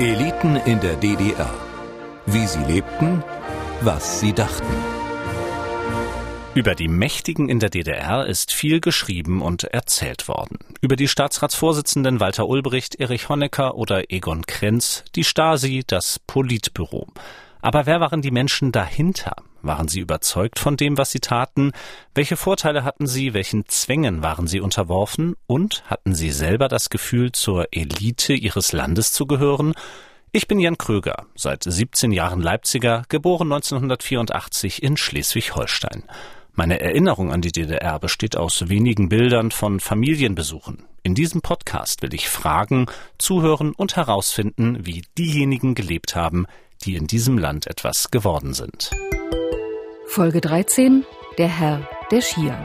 Eliten in der DDR. Wie sie lebten, was sie dachten. Über die Mächtigen in der DDR ist viel geschrieben und erzählt worden. Über die Staatsratsvorsitzenden Walter Ulbricht, Erich Honecker oder Egon Krenz, die Stasi, das Politbüro. Aber wer waren die Menschen dahinter? Waren sie überzeugt von dem, was sie taten? Welche Vorteile hatten sie? Welchen Zwängen waren sie unterworfen? Und hatten sie selber das Gefühl, zur Elite ihres Landes zu gehören? Ich bin Jan Kröger, seit 17 Jahren Leipziger, geboren 1984 in Schleswig-Holstein. Meine Erinnerung an die DDR besteht aus wenigen Bildern von Familienbesuchen. In diesem Podcast will ich fragen, zuhören und herausfinden, wie diejenigen gelebt haben, die in diesem Land etwas geworden sind. Folge 13 Der Herr der Skier.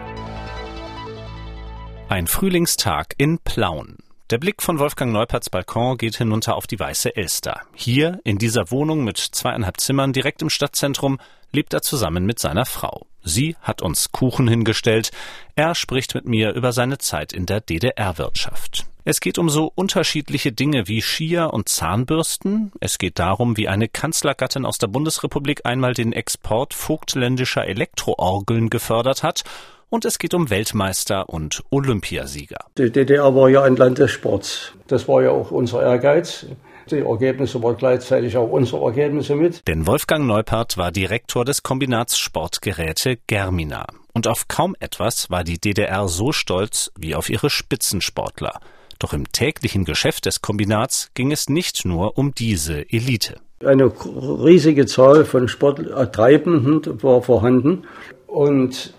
Ein Frühlingstag in Plauen. Der Blick von Wolfgang Neuperts Balkon geht hinunter auf die Weiße Elster. Hier, in dieser Wohnung mit zweieinhalb Zimmern direkt im Stadtzentrum, lebt er zusammen mit seiner Frau. Sie hat uns Kuchen hingestellt. Er spricht mit mir über seine Zeit in der DDR-Wirtschaft. Es geht um so unterschiedliche Dinge wie Skier und Zahnbürsten. Es geht darum, wie eine Kanzlergattin aus der Bundesrepublik einmal den Export vogtländischer Elektroorgeln gefördert hat. Und es geht um Weltmeister und Olympiasieger. Die DDR war ja ein Land des Sports. Das war ja auch unser Ehrgeiz. Die Ergebnisse waren gleichzeitig auch unsere Ergebnisse mit. Denn Wolfgang Neupert war Direktor des Kombinats Sportgeräte Germina. Und auf kaum etwas war die DDR so stolz wie auf ihre Spitzensportler. Doch im täglichen Geschäft des Kombinats ging es nicht nur um diese Elite. Eine riesige Zahl von Sporttreibenden war vorhanden und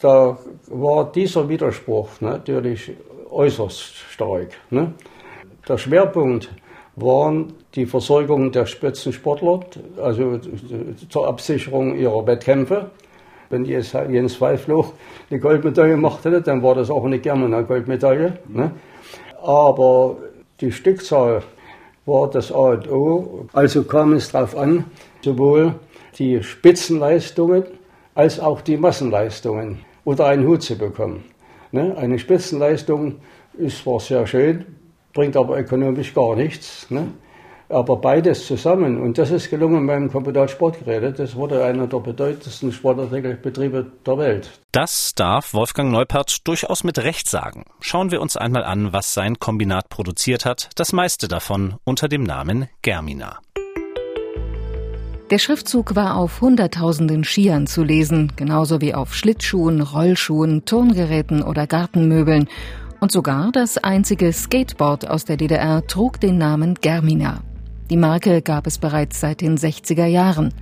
da war dieser Widerspruch natürlich äußerst stark. Ne? Der Schwerpunkt waren die Versorgung der Spitzensportler, also zur Absicherung ihrer Wettkämpfe. Wenn Jens Weifloch eine Goldmedaille gemacht hätte, dann war das auch eine Germaner Goldmedaille. Ne? Aber die Stückzahl war das A und O. Also kam es darauf an, sowohl die Spitzenleistungen als auch die Massenleistungen unter einen Hut zu bekommen. Ne? Eine Spitzenleistung ist zwar sehr schön, bringt aber ökonomisch gar nichts. Ne? Aber beides zusammen, und das ist gelungen beim Kombinat Sportgeräte, das wurde einer der bedeutendsten Sportartikelbetriebe der Welt. Das darf Wolfgang Neupert durchaus mit Recht sagen. Schauen wir uns einmal an, was sein Kombinat produziert hat, das meiste davon unter dem Namen Germina. Der Schriftzug war auf Hunderttausenden Skiern zu lesen, genauso wie auf Schlittschuhen, Rollschuhen, Turngeräten oder Gartenmöbeln. Und sogar das einzige Skateboard aus der DDR trug den Namen Germina. Die Marke gab es bereits seit den 60er Jahren.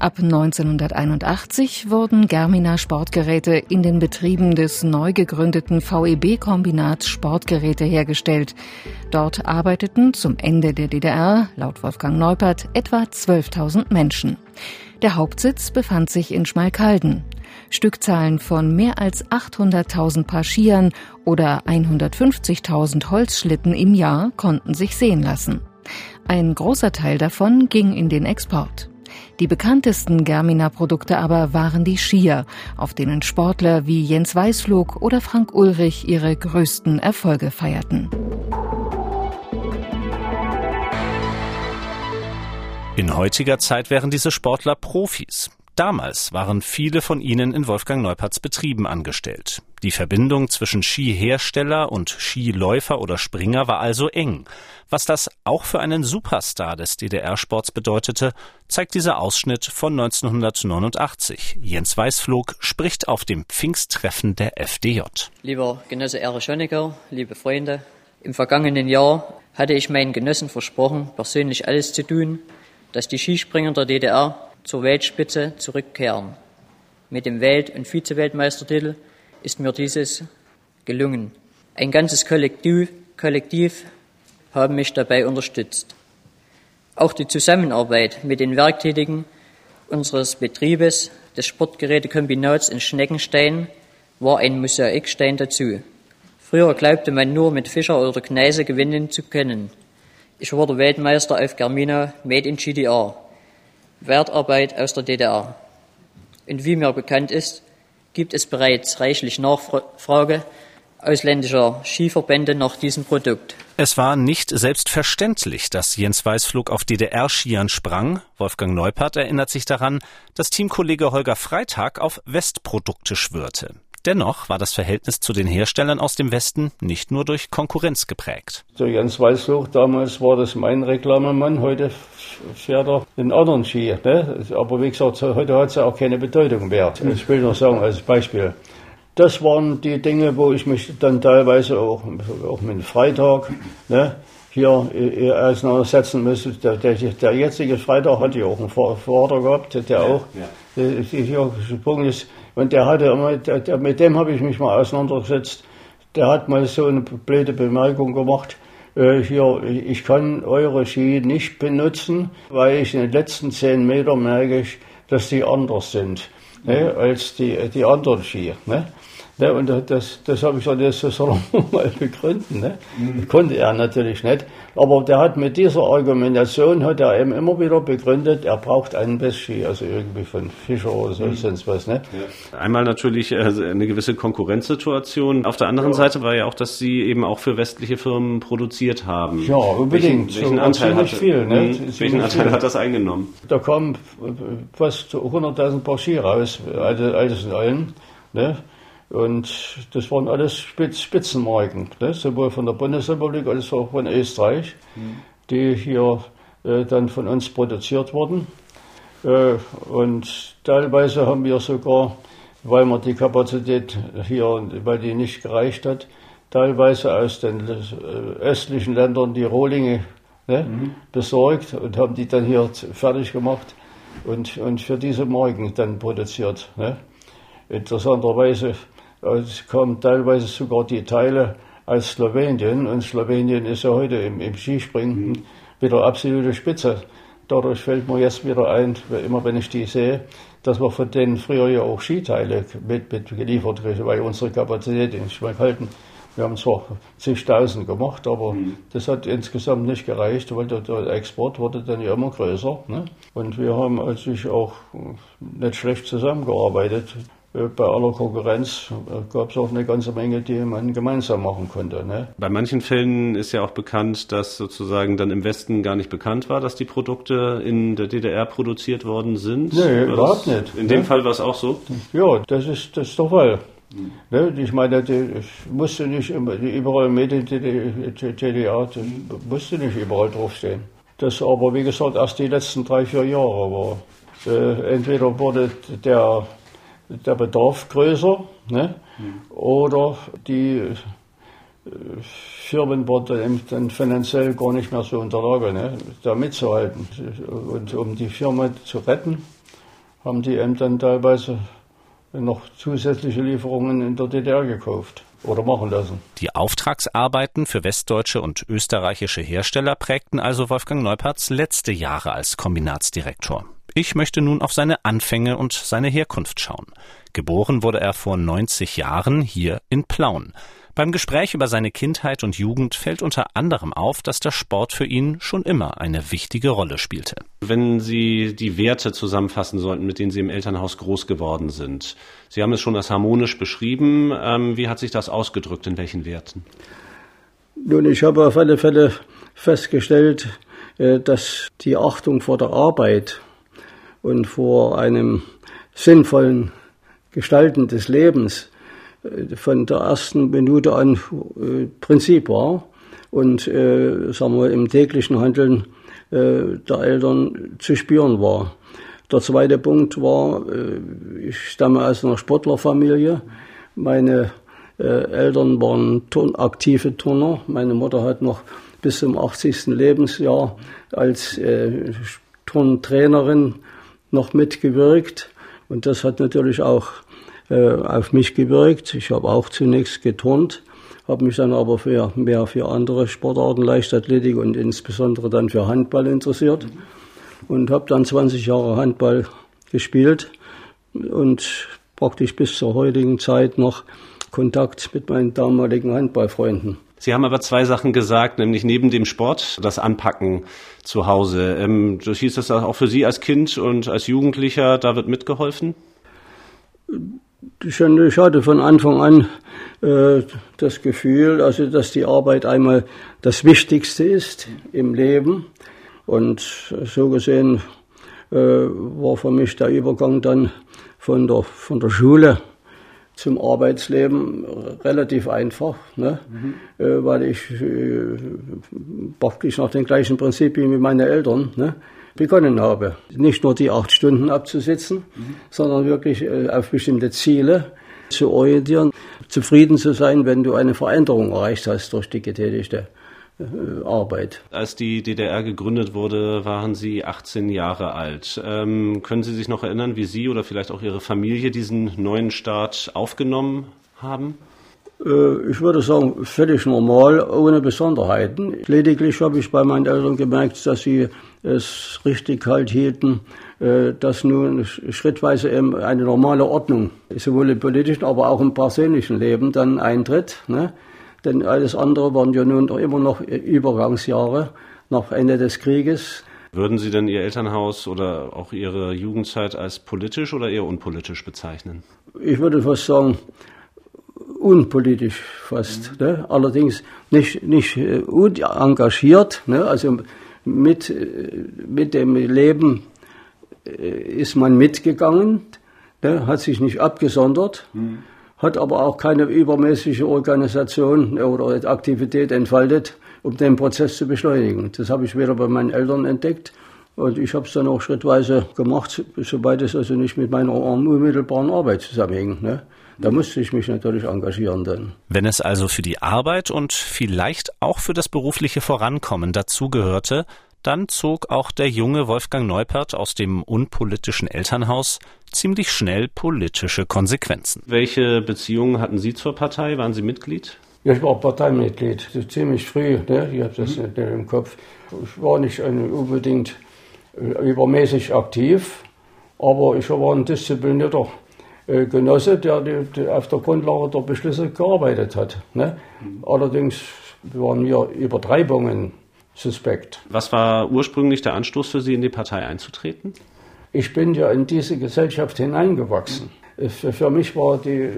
Ab 1981 wurden Germina Sportgeräte in den Betrieben des neu gegründeten VEB-Kombinats Sportgeräte hergestellt. Dort arbeiteten zum Ende der DDR, laut Wolfgang Neupert, etwa 12.000 Menschen. Der Hauptsitz befand sich in Schmalkalden. Stückzahlen von mehr als 800.000 Paar Skiern oder 150.000 Holzschlitten im Jahr konnten sich sehen lassen. Ein großer Teil davon ging in den Export. Die bekanntesten Germina-Produkte aber waren die Skier, auf denen Sportler wie Jens Weißflug oder Frank Ulrich ihre größten Erfolge feierten. In heutiger Zeit wären diese Sportler Profis. Damals waren viele von ihnen in Wolfgang Neuperts Betrieben angestellt. Die Verbindung zwischen Skihersteller und Skiläufer oder Springer war also eng. Was das auch für einen Superstar des DDR-Sports bedeutete, zeigt dieser Ausschnitt von 1989. Jens Weißflog spricht auf dem Pfingsttreffen der FDJ. Lieber Genosse Erich Honecker, liebe Freunde, im vergangenen Jahr hatte ich meinen Genossen versprochen, persönlich alles zu tun, dass die Skispringer der DDR zur Weltspitze zurückkehren. Mit dem Welt- und Vizeweltmeistertitel ist mir dieses gelungen. Ein ganzes Kollektiv, Kollektiv haben mich dabei unterstützt. Auch die Zusammenarbeit mit den Werktätigen unseres Betriebes des Sportgerätekombinats in Schneckenstein war ein Mosaikstein dazu. Früher glaubte man nur mit Fischer oder Kneise gewinnen zu können. Ich wurde Weltmeister auf Germina Made in GDR. Wertarbeit aus der DDR. Und wie mir bekannt ist, gibt es bereits reichlich Nachfrage ausländischer Skiverbände nach diesem Produkt. Es war nicht selbstverständlich, dass Jens Weißflug auf DDR-Skiern sprang. Wolfgang Neupert erinnert sich daran, dass Teamkollege Holger Freitag auf Westprodukte schwörte. Dennoch war das Verhältnis zu den Herstellern aus dem Westen nicht nur durch Konkurrenz geprägt. Der Jens Weißflug, damals war das mein Reklamemann, heute fährt er den anderen Ski. Ne? Aber wie gesagt, heute hat es ja auch keine Bedeutung mehr. Ich will noch sagen als Beispiel. Das waren die Dinge, wo ich mich dann teilweise auch, auch mit Freitag ne, hier auseinandersetzen musste. Der, der, der, jetzige Freitag hatte ja auch einen Vater gehabt, der auch ja. hier gesprungen ist. Und der hatte immer, der, der, mit dem habe ich mich mal auseinandergesetzt. Der hat mal so eine blöde Bemerkung gemacht. Äh, hier, ich kann eure Ski nicht benutzen, weil ich in den letzten zehn Metern merke dass die anders sind ne, als die, die anderen Ski. Ne? Ne, und das, das habe ich das soll er mal begründen. Ne? Mhm. Konnte er natürlich nicht. Aber der hat mit dieser Argumentation, hat er eben immer wieder begründet, er braucht einen Bestski, also irgendwie von Fischer oder so, mhm. sonst was. Ne? Ja. Einmal natürlich äh, eine gewisse Konkurrenzsituation. Auf der anderen ja. Seite war ja auch, dass Sie eben auch für westliche Firmen produziert haben. Ja, unbedingt. Welchen, welchen Anteil, hat, viel, ne? Mhm. welchen Anteil hat das eingenommen? Da kamen fast 100.000 Paar Ski raus, alles in allen. Ne? Und das waren alles Spitz Spitzenmarken, ne? sowohl von der Bundesrepublik als auch von Österreich, mhm. die hier äh, dann von uns produziert wurden. Äh, und teilweise haben wir sogar, weil wir die Kapazität hier, weil die nicht gereicht hat, teilweise aus den äh, östlichen Ländern die Rohlinge ne, mhm. besorgt und haben die dann hier fertig gemacht und, und für diese Marken dann produziert. Ne. Interessanterweise es kommen teilweise sogar die Teile aus Slowenien und Slowenien ist ja heute im, im Skispringen mhm. wieder absolute Spitze. Dadurch fällt mir jetzt wieder ein, immer wenn ich die sehe, dass wir von denen früher ja auch Skiteile mit, mit geliefert kriegen, weil unsere Kapazität nicht mehr halten. Wir haben zwar zigtausend gemacht, aber mhm. das hat insgesamt nicht gereicht, weil der, der, Export wurde dann ja immer größer. Ne? Und wir haben natürlich auch nicht schlecht zusammengearbeitet. Äh, bei aller Konkurrenz äh, gab es auch eine ganze Menge, die man gemeinsam machen konnte. Ne? Bei manchen Fällen ist ja auch bekannt, dass sozusagen dann im Westen gar nicht bekannt war, dass die Produkte in der DDR produziert worden sind. Nee, überhaupt nicht. In dem ne? Fall war es auch so? Ja, das ist, das ist der Fall. Hm. Ne? Ich meine, ich musste nicht überall Medien DDR, musste nicht überall draufstehen. Das aber, wie gesagt, erst die letzten drei, vier Jahre war. Äh, entweder wurde der der Bedarf größer ne? Mhm. oder die äh, Firmen waren dann finanziell gar nicht mehr so in der Lage, ne, da mitzuhalten. Und um die Firma zu retten, haben die eben dann teilweise noch zusätzliche Lieferungen in der DDR gekauft oder machen lassen. Die Auftragsarbeiten für westdeutsche und österreichische Hersteller prägten also Wolfgang Neuperts letzte Jahre als Kombinatsdirektor. Ich möchte nun auf seine Anfänge und seine Herkunft schauen. Geboren wurde er vor 90 Jahren hier in Plauen. Beim Gespräch über seine Kindheit und Jugend fällt unter anderem auf, dass der Sport für ihn schon immer eine wichtige Rolle spielte. Wenn Sie die Werte zusammenfassen sollten, mit denen Sie im Elternhaus groß geworden sind. Sie haben es schon als harmonisch beschrieben. Ähm, wie hat sich das ausgedrückt? In welchen Werten? Nun, ich habe auf alle Fälle festgestellt, äh, dass die Achtung vor der Arbeit und vor einem sinnvollen Gestalten des Lebens von der ersten Minute an äh, Prinzip war und äh, sagen wir, im täglichen Handeln äh, der Eltern zu spüren war. Der zweite Punkt war, äh, ich stamme aus einer Sportlerfamilie. Meine äh, Eltern waren Turn aktive Turner. Meine Mutter hat noch bis zum 80. Lebensjahr als äh, Turntrainerin noch mitgewirkt. Und das hat natürlich auch äh, auf mich gewirkt. Ich habe auch zunächst geturnt, habe mich dann aber für, mehr für andere Sportarten, Leichtathletik und insbesondere dann für Handball interessiert und habe dann 20 Jahre Handball gespielt und praktisch bis zur heutigen Zeit noch Kontakt mit meinen damaligen Handballfreunden. Sie haben aber zwei Sachen gesagt, nämlich neben dem Sport das Anpacken zu Hause. Ähm, das hieß das auch für Sie als Kind und als Jugendlicher, da wird mitgeholfen? Ich hatte von Anfang an äh, das Gefühl, also dass die Arbeit einmal das Wichtigste ist im Leben. Und so gesehen äh, war für mich der Übergang dann von der, von der Schule zum Arbeitsleben relativ einfach, ne? Mhm. Äh, weil ich äh, praktisch nach den gleichen Prinzipien wie meine Eltern ne? Begonnen habe. Nicht nur die acht Stunden abzusitzen, mhm. sondern wirklich äh, auf bestimmte Ziele zu orientieren, zufrieden zu sein, wenn du eine Veränderung erreicht hast durch die getätigte äh, Arbeit. Als die DDR gegründet wurde, waren Sie 18 Jahre alt. Ähm, können Sie sich noch erinnern, wie Sie oder vielleicht auch Ihre Familie diesen neuen Staat aufgenommen haben? Äh, ich würde sagen, völlig normal, ohne Besonderheiten. Lediglich habe ich bei meinen Eltern gemerkt, dass sie es richtig halt hielten, äh, dass nun schrittweise eben eine normale Ordnung, sowohl im politischen, aber auch im persönlichen Leben dann eintritt. Ne? denn alles andere waren ja nun immer noch Übergangsjahre nach Ende des Krieges. Würden Sie denn Ihr Elternhaus oder auch Ihre Jugendzeit als politisch oder eher unpolitisch bezeichnen? Ich würde fast sagen, unpolitisch fast. Mhm. Ne? Allerdings nicht, nicht äh, engagiert, ne? also mit, äh, mit dem Leben äh, ist man mitgegangen, ne? hat sich nicht abgesondert. Mhm hat aber auch keine übermäßige Organisation oder Aktivität entfaltet, um den Prozess zu beschleunigen. Das habe ich wieder bei meinen Eltern entdeckt. Und ich habe es dann auch schrittweise gemacht, soweit es also nicht mit meiner unmittelbaren Arbeit zusammenhing. Ne? Da musste ich mich natürlich engagieren dann. Wenn es also für die Arbeit und vielleicht auch für das berufliche Vorankommen dazugehörte, dann zog auch der junge Wolfgang Neupert aus dem unpolitischen Elternhaus ziemlich schnell politische Konsequenzen. Welche Beziehungen hatten Sie zur Partei? Waren Sie Mitglied? Ja, ich war Parteimitglied, ziemlich früh. Ne? Ich habe das mhm. nicht im Kopf. Ich war nicht unbedingt äh, übermäßig aktiv, aber ich war ein disziplinierter Genosse, der, auf der Grundlage der Beschlüsse gearbeitet hat. Ne? Mhm. Allerdings waren mir Übertreibungen suspekt. Was war ursprünglich der Anstoß für Sie, in die Partei einzutreten? Ich bin ja in diese Gesellschaft hineingewachsen. Für mich war die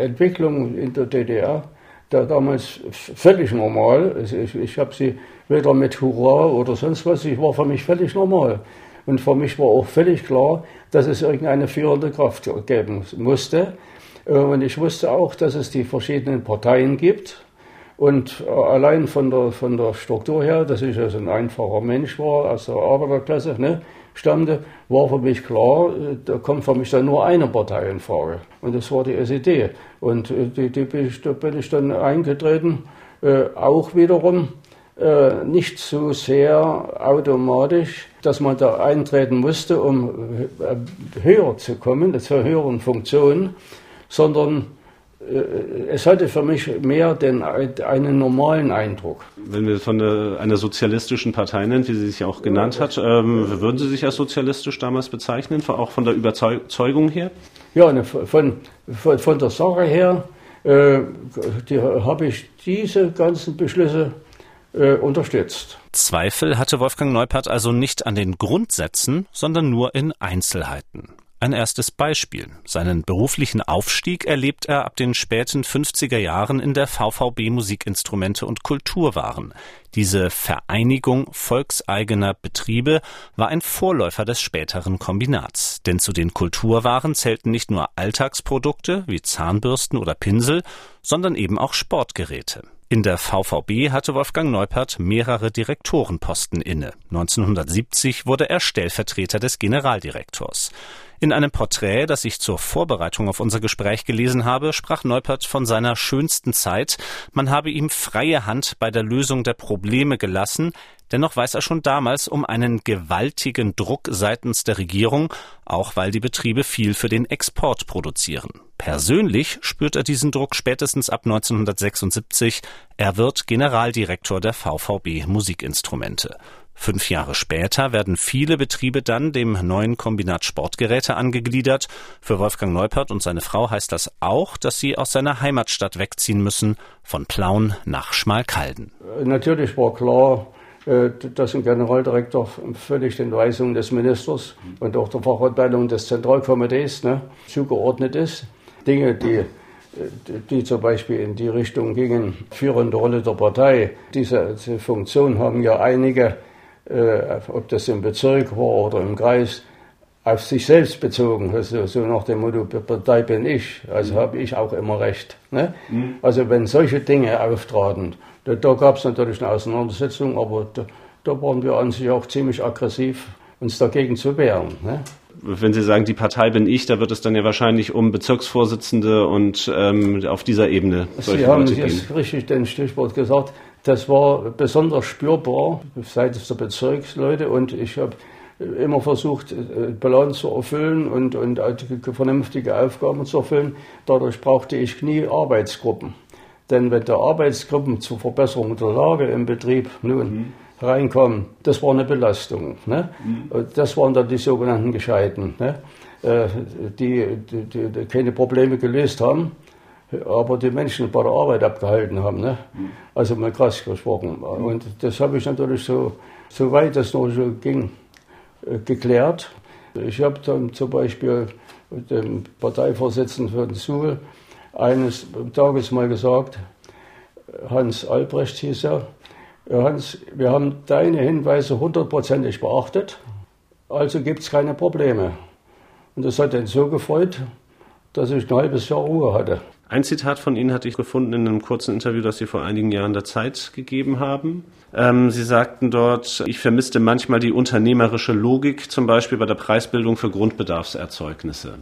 Entwicklung in der DDR da damals völlig normal. Ich, ich habe sie weder mit Hurra oder sonst was, ich war für mich völlig normal. Und für mich war auch völlig klar, dass es irgendeine führende Kraft geben musste. Und ich wusste auch, dass es die verschiedenen Parteien gibt und äh, allein von der, von der Struktur her, dass ich also ein einfacher Mensch war, aus der Arbeiterklasse ne, stammte, war für mich klar, da kommt für mich dann nur eine Partei in Frage. Und das war die SED. Und äh, die, die da bin ich dann eingetreten, äh, auch wiederum äh, nicht so sehr automatisch, dass man da eintreten musste, um höher zu kommen, zur höheren Funktion, sondern äh, es hatte für mich mehr den, einen normalen Eindruck. Wenn wir von der, einer sozialistischen Partei nennen, wie sie sich auch genannt hat, ähm, würden Sie sich als sozialistisch damals bezeichnen, auch von der Überzeugung her? Ja, ne, von, von, von der Sache her äh, habe ich diese ganzen Beschlüsse äh, unterstützt. Zweifel hatte Wolfgang Neupert also nicht an den Grundsätzen, sondern nur in Einzelheiten. Ein erstes Beispiel. Seinen beruflichen Aufstieg erlebt er ab den späten 50er Jahren in der VVB Musikinstrumente und Kulturwaren. Diese Vereinigung volkseigener Betriebe war ein Vorläufer des späteren Kombinats. Denn zu den Kulturwaren zählten nicht nur Alltagsprodukte wie Zahnbürsten oder Pinsel, sondern eben auch Sportgeräte. In der VVB hatte Wolfgang Neupert mehrere Direktorenposten inne. 1970 wurde er Stellvertreter des Generaldirektors. In einem Porträt, das ich zur Vorbereitung auf unser Gespräch gelesen habe, sprach Neupert von seiner schönsten Zeit. Man habe ihm freie Hand bei der Lösung der Probleme gelassen. Dennoch weiß er schon damals um einen gewaltigen Druck seitens der Regierung, auch weil die Betriebe viel für den Export produzieren. Persönlich spürt er diesen Druck spätestens ab 1976. Er wird Generaldirektor der VVB Musikinstrumente. Fünf Jahre später werden viele Betriebe dann dem neuen Kombinat Sportgeräte angegliedert. Für Wolfgang Neupert und seine Frau heißt das auch, dass sie aus seiner Heimatstadt wegziehen müssen, von Plauen nach Schmalkalden. Natürlich war klar, äh, dass ein Generaldirektor völlig den Weisungen des Ministers und auch der Fachabteilung des Zentralkomitees ne, zugeordnet ist. Dinge, die die zum Beispiel in die Richtung gingen, führende Rolle der Partei. Diese, diese Funktion haben ja einige, äh, ob das im Bezirk war oder im Kreis, auf sich selbst bezogen. Also so nach dem Motto, Partei bin ich, also mhm. habe ich auch immer recht. Ne? Mhm. Also wenn solche Dinge auftraten, da, da gab es natürlich eine Auseinandersetzung, aber da, da, waren wir an sich auch ziemlich aggressiv, uns dagegen zu wehren. Ne? Wenn Sie sagen, die Partei bin ich, da wird es dann ja wahrscheinlich um Bezirksvorsitzende und ähm, auf dieser Ebene Sie haben Leute jetzt richtig den Stichwort gesagt. Das war besonders spürbar seitens der Bezirksleute und ich habe immer versucht, äh, Balance zu erfüllen und, und vernünftige Aufgaben zu erfüllen. Dadurch brauchte ich nie Arbeitsgruppen. Denn wenn der Arbeitsgruppen zur Verbesserung der Lage im Betrieb nun mhm reinkommen, das war eine Belastung. Ne? Mhm. Das waren dann die sogenannten Gescheiten, ne? Äh, die, die, die, keine Probleme gelöst haben, aber die Menschen bei der Arbeit abgehalten haben. Ne? Mhm. Also mal krass gesprochen. Und das habe ich natürlich so, so weit das noch so ging, äh, geklärt. Ich habe dann zum Beispiel dem Parteivorsitzenden von Suhl eines Tages mal gesagt, Hans Albrecht hieß er, Hans, wir haben deine Hinweise hundertprozentig beachtet, also gibt es keine Probleme. Und das hat ihn so gefreut, dass ich ein halbes Jahr Ruhe hatte. Ein Zitat von Ihnen hatte ich gefunden in einem kurzen Interview, das Sie vor einigen Jahren der Zeit gegeben haben. Ähm, Sie sagten dort, ich vermisste manchmal die unternehmerische Logik, zum Beispiel bei der Preisbildung für Grundbedarfserzeugnisse.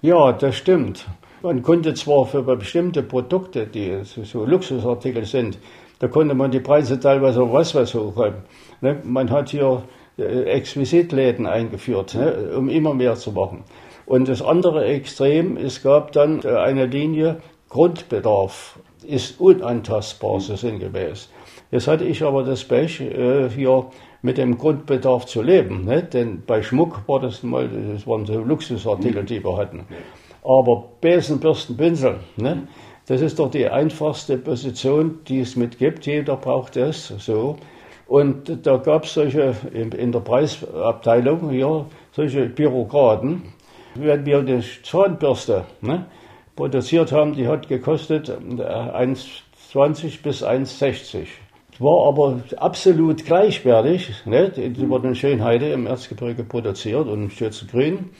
Ja, das stimmt. Man konnte zwar für bestimmte Produkte, die so Luxusartikel sind, da konnte man die Preise teilweise auf was was hochhalten. Ne? Man hat hier äh, Exquisitläden eingeführt, ne? um immer mehr zu machen. Und das andere Extrem, es gab dann äh, eine Linie, Grundbedarf ist unantastbar, so sinngemäß. Jetzt hatte ich aber das Pech, äh, hier mit dem Grundbedarf zu leben. Ne? Denn bei Schmuck war das mal, das waren so Luxusartikel, die wir hatten. Aber Besen, Bürsten, Pinsel, ne? Das ist doch die einfachste Position, die es mit gibt. Jeder braucht das so. Und da gab es solche in der Preisabteilung hier solche Bürokraten. Wenn wir eine Zahnbürste ne, produziert haben, die hat gekostet 1,20 bis 1,60. War aber absolut gleichwertig. Ne? Die wurde in Schönheide im Erzgebirge produziert und im Schützengrün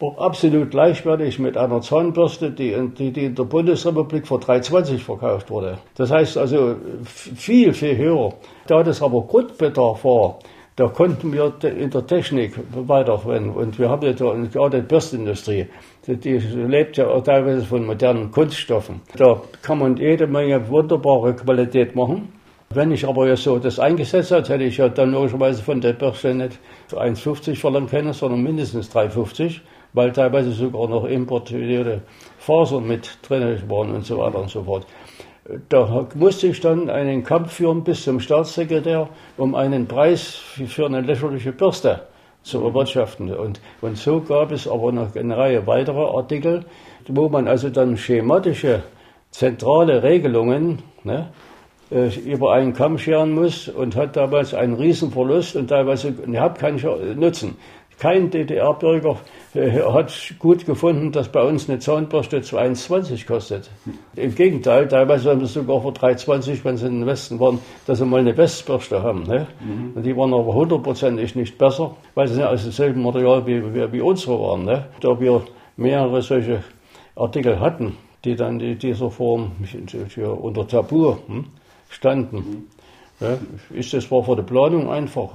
absolut gleichwertig mit einer Zahnbürste, die, die, die in der Bundesrepublik für 3,20 verkauft wurde. Das heißt also viel, viel höher. Da das aber Grundbedarf war, da konnten wir in der Technik weiterrennen. Und wir haben ja gerade die Bürstenindustrie, die, lebt ja auch teilweise von modernen Kunststoffen. Da kann man jede Menge wunderbare Qualität machen. Wenn ich aber jetzt so das eingesetzt hätte, hätte ich ja dann logischerweise von der Bürste nicht 1,50 verlangen können, sondern mindestens 3,50 weil teilweise sogar noch importierte Fasern mit drin waren und so weiter und so fort. Da musste ich dann einen Kampf führen bis zum Staatssekretär, um einen Preis für eine lächerliche Bürste zu erwirtschaften. Und, und so gab es aber noch eine Reihe weiterer Artikel, wo man also dann schematische, zentrale Regelungen ne, äh, über einen Kamm scheren muss und hat damals einen Riesenverlust und teilweise überhaupt keinen Nutzen. Kein DDR-Bürger äh, hat gut gefunden, dass bei uns eine Zahnbürste 2,20 kostet. Im Gegenteil, teilweise haben sie sogar für 3,20, wenn sie in den Westen waren, dass sie mal eine Westbürste haben. Ne? Mhm. Und die waren aber hundertprozentig nicht besser, weil sie aus demselben Material wie, wie, wie unsere waren. Ne? Da wir mehrere solche Artikel hatten, die dann in dieser Form unter Tabu hm, standen, mhm. ne? ist das zwar für die Planung einfach,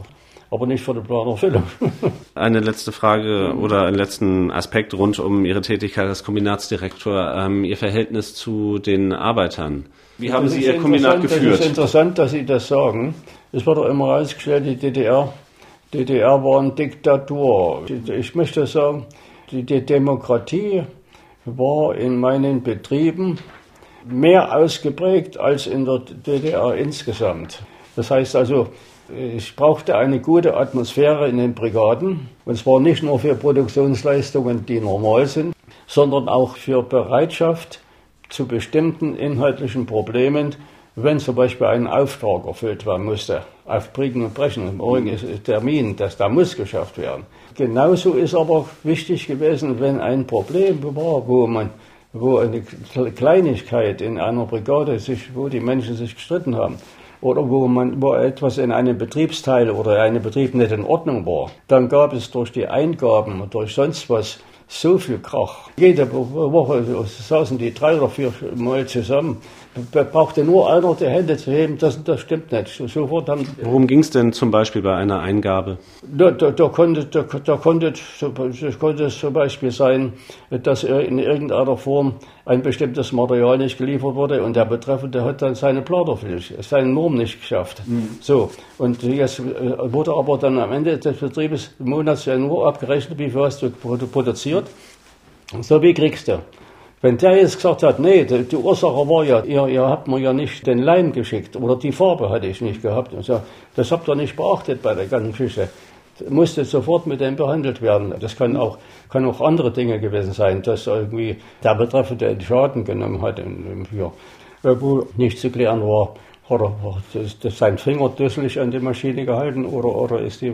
aber nicht für die Planerfüllung. Eine letzte Frage oder einen letzten Aspekt rund um Ihre Tätigkeit als Kombinatsdirektor, ähm, Ihr Verhältnis zu den Arbeitern. Wie haben Sie Ihr Kombinat geführt? Es ist interessant, dass Sie das sagen. Es wird auch immer herausgestellt, die DDR, DDR war eine Diktatur. Ich möchte sagen, die, die Demokratie war in meinen Betrieben mehr ausgeprägt als in der DDR insgesamt. Das heißt also, ich brauchte eine gute Atmosphäre in den Brigaden, und zwar nicht nur für Produktionsleistungen, die normal sind, sondern auch für Bereitschaft zu bestimmten inhaltlichen Problemen wenn zum Beispiel ein Auftrag erfüllt werden musste, auf Briegen und Brechen, morgen ist Termin, das da muss geschafft werden. Genauso ist aber wichtig gewesen, wenn ein Problem war, wo man wo eine Kleinigkeit in einer Brigade sich, wo die Menschen sich gestritten haben, oder wo man, wo etwas in einem Betriebsteil oder einem Betrieb nicht in Ordnung war, dann gab es durch die Eingaben und durch sonst was so viel Krach. Jede Woche saßen die drei oder vier Mal zusammen. Brauchte nur einer die Hände zu heben, das, das stimmt nicht. Sofort haben Worum ging es denn zum Beispiel bei einer Eingabe? Da, da, da, konnte, da, da konnte, konnte es zum Beispiel sein, dass in irgendeiner Form ein bestimmtes Material nicht geliefert wurde und der Betreffende hat dann seine Platerpflicht, seinen Norm nicht geschafft. Mhm. So, und jetzt äh, wurde aber dann am Ende des Betriebes Monats ja nur abgerechnet, wie viel hast du produziert. So wie kriegst du. Wenn der jetzt gesagt hat, nee, die, Ursache war ja, ihr, ihr habt mir ja nicht den Leim geschickt oder die Farbe hatte ich nicht gehabt. Und so, das habt ihr nicht beachtet bei der ganzen Geschichte. Musste sofort mit dem behandelt werden. Das kann auch, kann auch andere Dinge gewesen sein, dass irgendwie der Betreffende den Schaden genommen hat, wo nicht zu klären war, oder ist sein Finger dusselig an die Maschine gehalten oder, oder ist, die,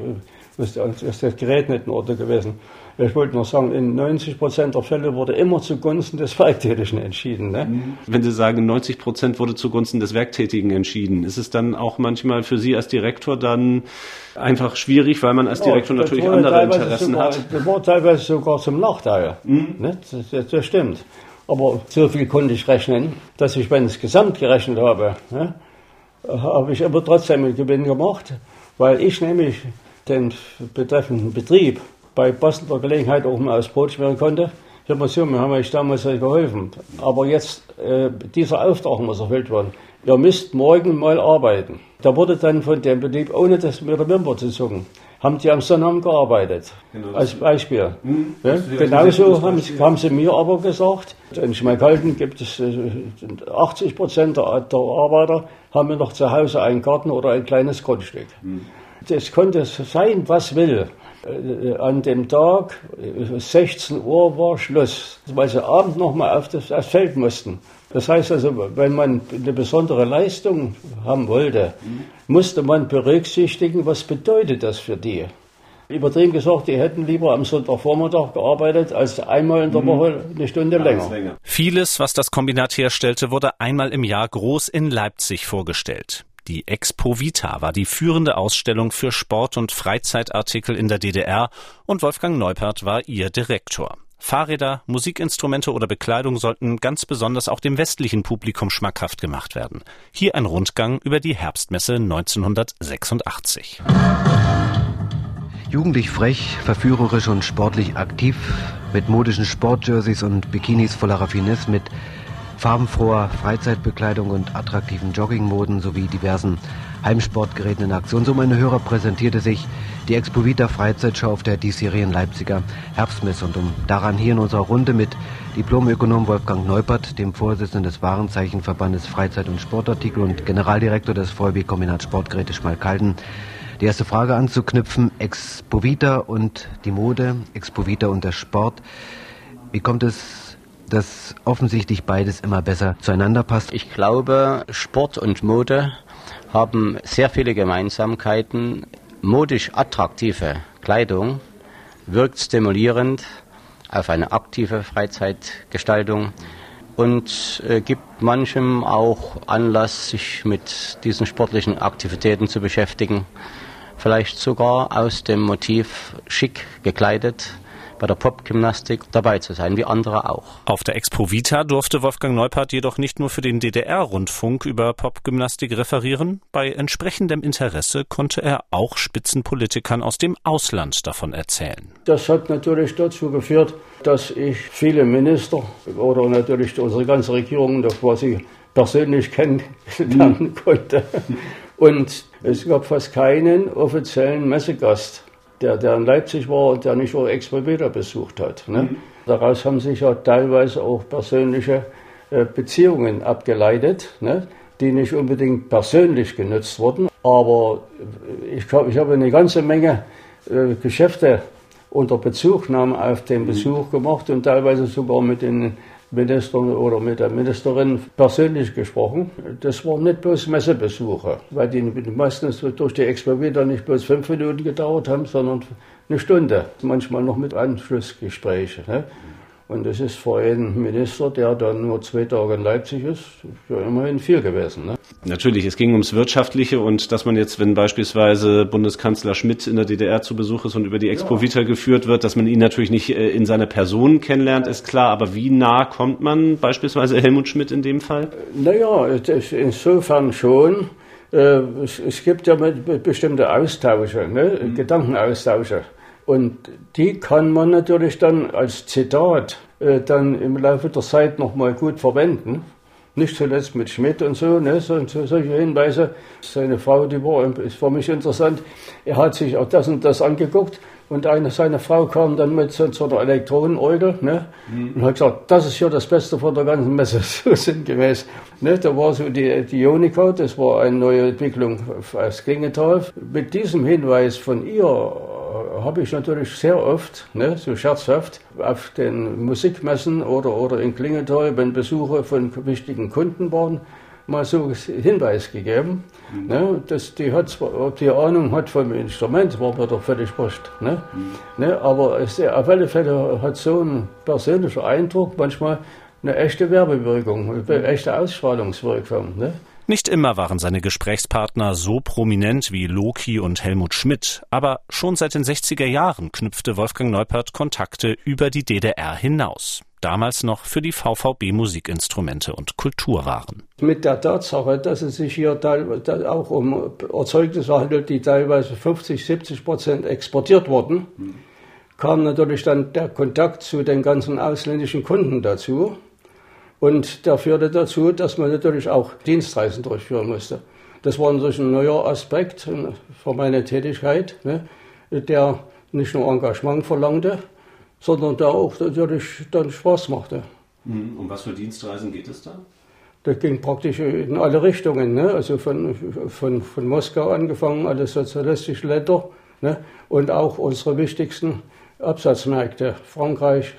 ist, ist das Gerät nicht in Ordnung gewesen. Ich wollte nur sagen, in 90 Prozent der Fälle wurde immer zugunsten des Werktätigen entschieden. Ne? Mhm. Wenn Sie sagen, 90 Prozent wurde zugunsten des Werktätigen entschieden, ist es dann auch manchmal für Sie als Direktor dann einfach schwierig, weil man als Direktor ja, natürlich andere Interessen sogar, hat? Das war teilweise sogar zum Nachteil. Mhm. Ne? Das, das, das, stimmt. Aber so viel konnte ich rechnen, dass ich, wenn ich es gesamt gerechnet habe, ne, habe ich aber trotzdem einen Gewinn gemacht, weil ich nämlich den betreffenden Betrieb bei passender Gelegenheit auch mal aufs Brot schmieren konnte. Ich habe mal so, wir haben euch damals geholfen. Aber jetzt, äh, dieser Auftrag muss erfüllt werden. Ihr müsst morgen mal arbeiten. Da wurde dann von dem Betrieb, ohne das mit der Wimper zu zucken, haben die am Sonnabend gearbeitet. Genau, als Beispiel. Hm, ja, genauso haben, haben, sie mir aber gesagt, in Schmalkalden gibt es 80 äh, Prozent der, der, Arbeiter haben noch zu Hause einen Garten oder ein kleines Grundstück. Hm. Das konnte sein, was will. Äh, an dem Tag, 16 äh, Uhr war Schluss, weil sie abend nochmal auf das, aufs Feld mussten. Das heißt also, wenn man eine besondere Leistung haben wollte, musste man berücksichtigen, was bedeutet das für die. Übertrieben gesagt, die hätten lieber am Sonntagvormittag gearbeitet, als einmal in der mhm. Woche eine Stunde länger. Vieles, was das Kombinat herstellte, wurde einmal im Jahr groß in Leipzig vorgestellt. Die Expo Vita war die führende Ausstellung für Sport- und Freizeitartikel in der DDR und Wolfgang Neupert war ihr Direktor. Fahrräder, Musikinstrumente oder Bekleidung sollten ganz besonders auch dem westlichen Publikum schmackhaft gemacht werden. Hier ein Rundgang über die Herbstmesse 1986. Jugendlich frech, verführerisch und sportlich aktiv, mit modischen Sportjerseys und Bikinis voller Raffinesse, mit farbenfroher Freizeitbekleidung und attraktiven Joggingmoden sowie diversen Heimsportgeräten in Aktion. So, meine Hörer, präsentierte sich die Expovita Freizeitschau auf der diesjährigen Leipziger Herbstmesse. Und um daran hier in unserer Runde mit Diplomökonom Wolfgang Neupert, dem Vorsitzenden des Warenzeichenverbandes Freizeit- und Sportartikel und Generaldirektor des VW Kombinat Sportgeräte Schmalkalden, die erste Frage anzuknüpfen, Expovita und die Mode, Expovita und der Sport. Wie kommt es dass offensichtlich beides immer besser zueinander passt? Ich glaube, Sport und Mode haben sehr viele Gemeinsamkeiten. Modisch attraktive Kleidung wirkt stimulierend auf eine aktive Freizeitgestaltung und äh, gibt manchem auch Anlass, sich mit diesen sportlichen Aktivitäten zu beschäftigen. Vielleicht sogar aus dem Motiv schick gekleidet bei der Popgymnastik dabei zu sein, wie andere auch. Auf der Expo Vita durfte Wolfgang Neupart jedoch nicht nur für den DDR-Rundfunk über Popgymnastik referieren. Bei entsprechendem Interesse konnte er auch Spitzenpolitikern aus dem Ausland davon erzählen. Das hat natürlich dazu geführt, dass ich viele Minister oder natürlich unsere ganze Regierung quasi persönlich kennenlernen konnte. Und es gab fast keinen offiziellen Messegast der, der in Leipzig war und der nicht Expo wieder besucht hat. Ne? Mhm. Daraus haben sich ja teilweise auch persönliche äh, Beziehungen abgeleitet, ne? die nicht unbedingt persönlich genutzt wurden. Aber ich, ich habe eine ganze Menge äh, Geschäfte unter Bezugnahme auf den mhm. Besuch gemacht und teilweise sogar mit den Minister oder mit der Ministerin persönlich gesprochen. Das waren nicht bloß Messebesuche, weil die meistens durch die Expo wieder nicht bloß fünf Minuten gedauert haben, sondern eine Stunde, manchmal noch mit Anschlussgespräche. Ne? Und das ist für einen Minister, der dann nur zwei Tage in Leipzig ist, ja immerhin viel gewesen. Ne? Natürlich, es ging ums Wirtschaftliche und dass man jetzt, wenn beispielsweise Bundeskanzler Schmidt in der DDR zu Besuch ist und über die Expo ja. Vita geführt wird, dass man ihn natürlich nicht äh, in seiner Person kennenlernt, ist klar. Aber wie nah kommt man beispielsweise Helmut Schmidt in dem Fall? Naja, insofern schon. Äh, es gibt ja bestimmte Austausche, ne? Mhm. Gedankenaustausche. Und die kann man natürlich dann als Zitat äh, dann im Laufe der Zeit nochmal gut verwenden. Nicht zuletzt mit Schmidt und so, ne, so, so, solche Hinweise. Seine Frau, die war, ist für mich interessant. Er hat sich auch das und das angeguckt und eine, seine Frau kam dann mit so, so einer Elektronenorgel ne, mhm. und hat gesagt, das ist ja das Beste von der ganzen Messe, so sinngemäß. Ne, da war so die, die Unica, das war eine neue Entwicklung aus Klingenthal. Mit diesem Hinweis von ihr habe ich natürlich sehr oft, ne, so scherzhaft, auf den Musikmessen oder, oder in Klingenthal, wenn Besuche von wichtigen Kunden waren, mal so Hinweis gegeben. Mhm. Ne, dass die hat zwar, ob die Ahnung hat vom Instrument, war mir doch völlig wurscht. Ne? Mhm. Ne, aber es, auf alle Fälle hat so ein persönlicher Eindruck manchmal eine echte Werbewirkung, eine echte Ausstrahlungswirkung. Ne? Nicht immer waren seine Gesprächspartner so prominent wie Loki und Helmut Schmidt, aber schon seit den 60er Jahren knüpfte Wolfgang Neupert Kontakte über die DDR hinaus. Damals noch für die VVB Musikinstrumente und Kulturwaren. Mit der Tatsache, dass es sich hier auch um Erzeugnisse handelt, die teilweise 50, 70 Prozent exportiert wurden, kam natürlich dann der Kontakt zu den ganzen ausländischen Kunden dazu. Und der führte dazu, dass man natürlich auch Dienstreisen durchführen musste. Das war natürlich ein neuer Aspekt für meine Tätigkeit, ne, der nicht nur Engagement verlangte, sondern der auch natürlich dann Spaß machte. Mhm. Um was für Dienstreisen geht es da? Das ging praktisch in alle Richtungen, ne? also von, von, von Moskau angefangen, alle sozialistischen Länder ne? und auch unsere wichtigsten Absatzmärkte, Frankreich,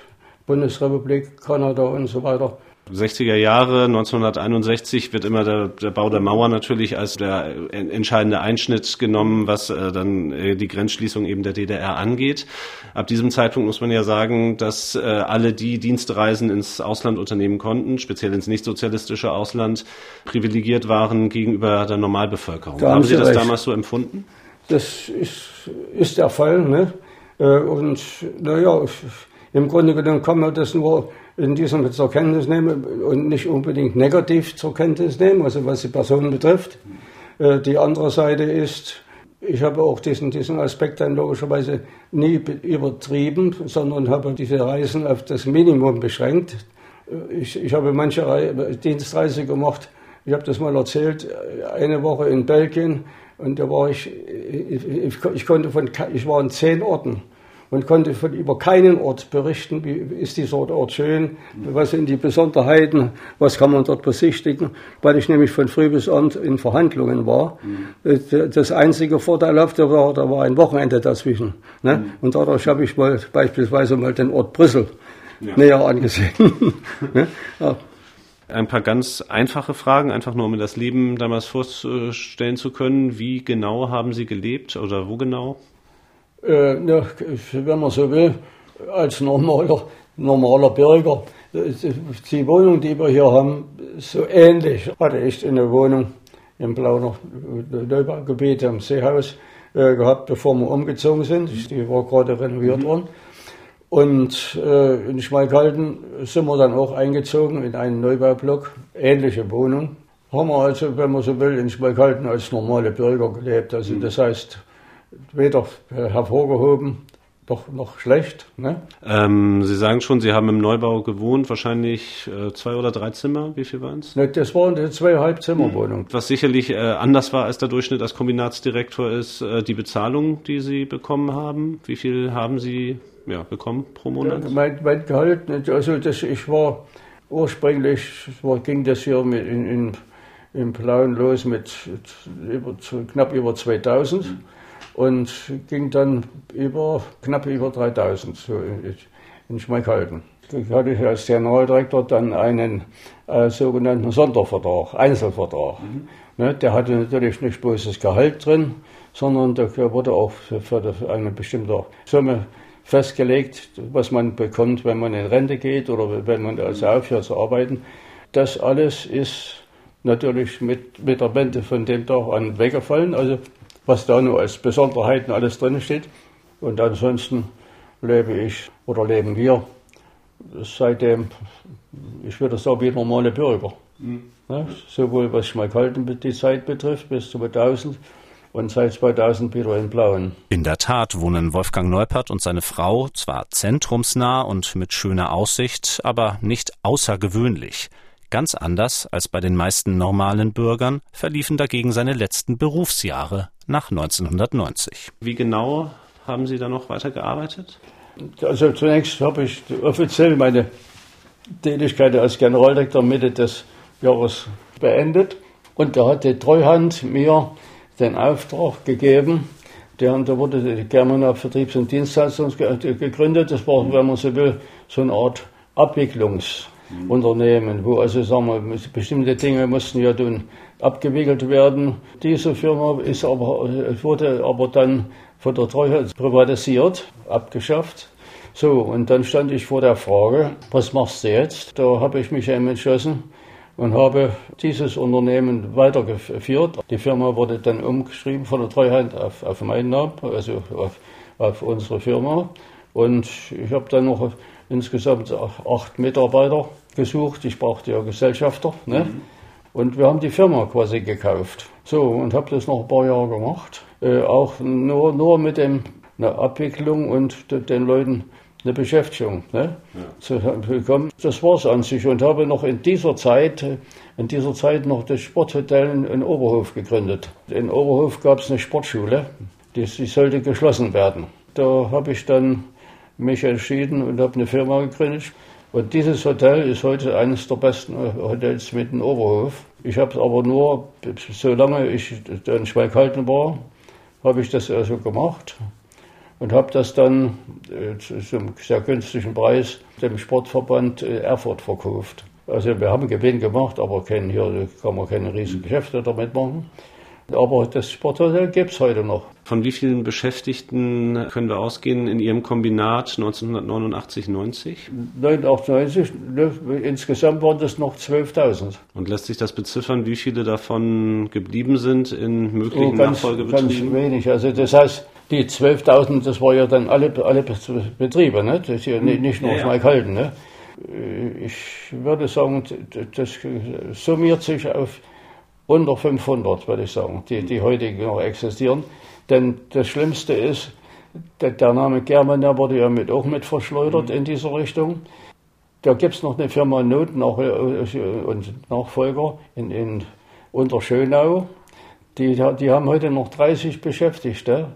Bundesrepublik, Kanada und so weiter. 60er Jahre, 1961 wird immer der, der, Bau der Mauer natürlich als der entscheidende Einschnitt genommen, was äh, dann äh, die Grenzschließung eben der DDR angeht. Ab diesem Zeitpunkt muss man ja sagen, dass äh, alle, die Dienstreisen ins Ausland unternehmen konnten, speziell ins nichtsozialistische Ausland, privilegiert waren gegenüber der Normalbevölkerung. Da haben Sie das recht. damals so empfunden? Das ist, ist der Fall. Ne? Äh, und naja, im Grunde genommen kann man das nur in diesem zur Kenntnis nehmen und nicht unbedingt negativ zur Kenntnis nehmen, also was die Person betrifft. Äh, die andere Seite ist, ich habe auch diesen, diesen Aspekt dann logischerweise nie übertrieben, sondern habe diese Reisen auf das Minimum beschränkt. Äh, ich, ich habe manche Re Dienstreise gemacht. Ich habe das mal erzählt, eine Woche in Belgien und da war ich, ich, ich konnte von, ich war in zehn Orten und konnte von über keinen Ort berichten, wie ist dieser Ort schön, was sind die Besonderheiten, was kann man dort besichtigen, weil ich nämlich von früh bis abend in Verhandlungen war. Mhm. Das einzige Vorteilhafte war, da war ein Wochenende dazwischen. Ne? Mhm. Und dadurch habe ich mal beispielsweise mal den Ort Brüssel ja. näher angesehen. ne? ja. Ein paar ganz einfache Fragen, einfach nur um mir das Leben damals vorstellen zu können. Wie genau haben Sie gelebt oder wo genau? Äh, ne, wenn man so will, als normaler, normaler Bürger. Die Wohnung, die wir hier haben, so ähnlich hatte ich eine Wohnung im Blauner Neubaugebiet am Seehaus äh, gehabt, bevor wir umgezogen sind. Die war gerade renoviert mhm. worden. Und äh, in Schmalkalden sind wir dann auch eingezogen in einen Neubaublock, ähnliche Wohnung. Haben wir also, wenn man so will, in Schmalkalden als normale Bürger gelebt. Also mhm. das heißt, weder hervorgehoben doch noch schlecht. Ne? Ähm, Sie sagen schon, Sie haben im Neubau gewohnt, wahrscheinlich äh, zwei oder drei Zimmer. Wie viel waren es? Ne, das waren eine Zweieinhalb-Zimmer-Wohnung. Was sicherlich äh, anders war als der Durchschnitt als Kombinatsdirektor ist äh, die Bezahlung, die Sie bekommen haben. Wie viel haben Sie ja, bekommen pro Monat? Ja, mein, mein Gehalt, also das, ich war ursprünglich, war, ging das hier mit in, in, im Blauen los mit über, knapp über 2000. Mhm und ging dann über, knapp über 3000 so in, in Schmalkalden. hatte ich als Generaldirektor dann einen äh, sogenannten Sondervertrag, Einzelvertrag. Mhm. Ne, der hatte natürlich nicht bloß das Gehalt drin, sondern da wurde auch für, eine bestimmte Summe festgelegt, was man bekommt, wenn man in Rente geht oder wenn man also aufhört zu arbeiten. Das alles ist natürlich mit, mit der Wende von dem Tag an weggefallen. Also was da nur als Besonderheiten alles drin steht. Und ansonsten lebe ich oder leben wir seitdem, ich würde sagen, wie normale Bürger. Mhm. Ne? Sowohl was Schmalkalden die Zeit betrifft, bis 2000 und seit 2000 wieder in Blauen. In der Tat wohnen Wolfgang Neupert und seine Frau zwar zentrumsnah und mit schöner Aussicht, aber nicht außergewöhnlich. Ganz anders als bei den meisten normalen Bürgern verliefen dagegen seine letzten Berufsjahre nach 1990. Wie genau haben Sie da noch weitergearbeitet? Also zunächst habe ich offiziell meine Tätigkeit als Generaldirektor Mitte des Jahres beendet. Und da hat die Treuhand mir den Auftrag gegeben, der, da wurde die Germana Vertriebs- und Dienstleistung gegründet. Das war, wenn man so will, so eine Art Abwicklungsunternehmen, wo also sagen wir, bestimmte Dinge mussten ja dann abgewickelt werden. Diese Firma ist aber, wurde aber dann von der Treuhand privatisiert, abgeschafft. So, und dann stand ich vor der Frage, was machst du jetzt? Da habe ich mich eben entschlossen und habe dieses Unternehmen weitergeführt. Die Firma wurde dann umgeschrieben von der Treuhand auf, auf meinen Namen, also auf, auf unsere Firma. Und ich habe dann noch insgesamt acht Mitarbeiter gesucht. Ich brauchte ja Gesellschafter. Ne? Mhm. Und wir haben die Firma quasi gekauft. So, und habe das noch ein paar Jahre gemacht. Äh, auch nur, nur mit dem, einer Abwicklung und den Leuten eine Beschäftigung ne, ja. zu bekommen. Das war es an sich und habe noch in dieser Zeit, in dieser Zeit noch das Sporthotel in, in Oberhof gegründet. In Oberhof gab es eine Sportschule, die, die sollte geschlossen werden. Da habe ich dann mich entschieden und habe eine Firma gegründet. Und dieses Hotel ist heute eines der besten Hotels mitten in Oberhof. Ich habe es aber nur, solange ich in Schweighalten war, habe ich das also gemacht und habe das dann äh, zum sehr günstigen Preis dem Sportverband äh, Erfurt verkauft. Also wir haben Gewinn gemacht, aber kein, hier kann man keine riesigen Geschäfte damit machen. Aber das Sporthotel gibt es heute noch. Von wie vielen Beschäftigten können wir ausgehen in Ihrem Kombinat 1989, 90? 1990, ne, insgesamt waren das noch 12.000. Und lässt sich das beziffern, wie viele davon geblieben sind in möglichen oh, ganz, Nachfolgebetrieben? Ganz wenig. Also das heißt, die 12.000, das war ja dann alle, alle Betriebe, ne? das ist ja nicht nur ja, Schmalkalden. Ne? Ich würde sagen, das summiert sich auf unter 500, würde ich sagen, die, die heute noch existieren. Denn das Schlimmste ist, der, der Name German, der wurde ja mit, auch mit verschleudert mhm. in dieser Richtung. Da gibt es noch eine Firma Not nach, und Nachfolger in, in Unterschönau. Die, die haben heute noch 30 Beschäftigte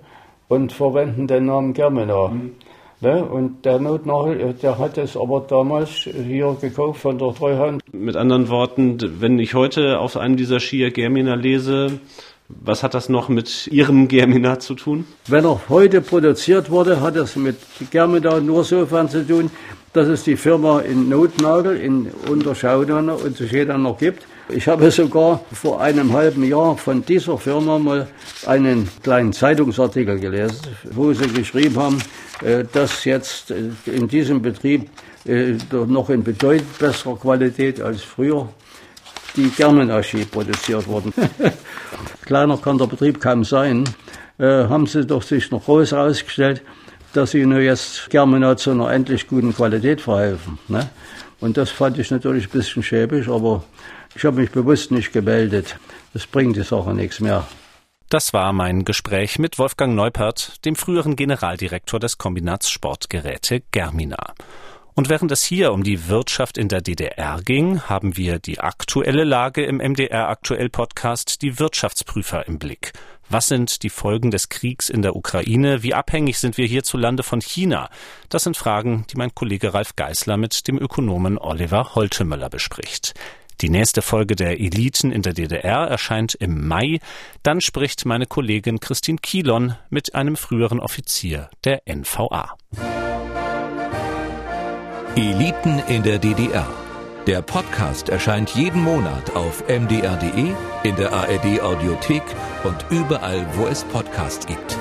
und verwenden den Namen Germana. Mhm. Ne? Und der Notnagel, der hat es aber damals hier gekauft von der Treuhand. Mit anderen Worten, wenn ich heute auf einem dieser Skier Germina lese, was hat das noch mit Ihrem Germina zu tun? Wenn er heute produziert wurde, hat es mit Germina nur sofern zu tun, dass es die Firma in Notnagel in Unterschaudern und Schädern noch gibt. Ich habe sogar vor einem halben Jahr von dieser Firma mal einen kleinen Zeitungsartikel gelesen, wo sie geschrieben haben, äh, dass jetzt äh, in diesem Betrieb äh, noch in bedeutend besserer Qualität als früher die Germenarchie produziert wurden. Kleiner kann der Betrieb kaum sein, haben sie doch sich noch groß herausgestellt, dass sie nur jetzt Germina zu einer endlich guten Qualität verhelfen. Ne? Und das fand ich natürlich ein bisschen schäbig, aber ich habe mich bewusst nicht gemeldet. Das bringt die Sache nichts mehr. Das war mein Gespräch mit Wolfgang Neupert, dem früheren Generaldirektor des Kombinats Sportgeräte Germina. Und während es hier um die Wirtschaft in der DDR ging, haben wir die aktuelle Lage im MDR Aktuell Podcast Die Wirtschaftsprüfer im Blick. Was sind die Folgen des Kriegs in der Ukraine? Wie abhängig sind wir hierzulande von China? Das sind Fragen, die mein Kollege Ralf Geißler mit dem Ökonomen Oliver Holtemöller bespricht. Die nächste Folge der Eliten in der DDR erscheint im Mai. Dann spricht meine Kollegin Christine Kielon mit einem früheren Offizier der NVA. Eliten in der DDR. Der Podcast erscheint jeden Monat auf mdr.de, in der ARD Audiothek und überall, wo es Podcasts gibt.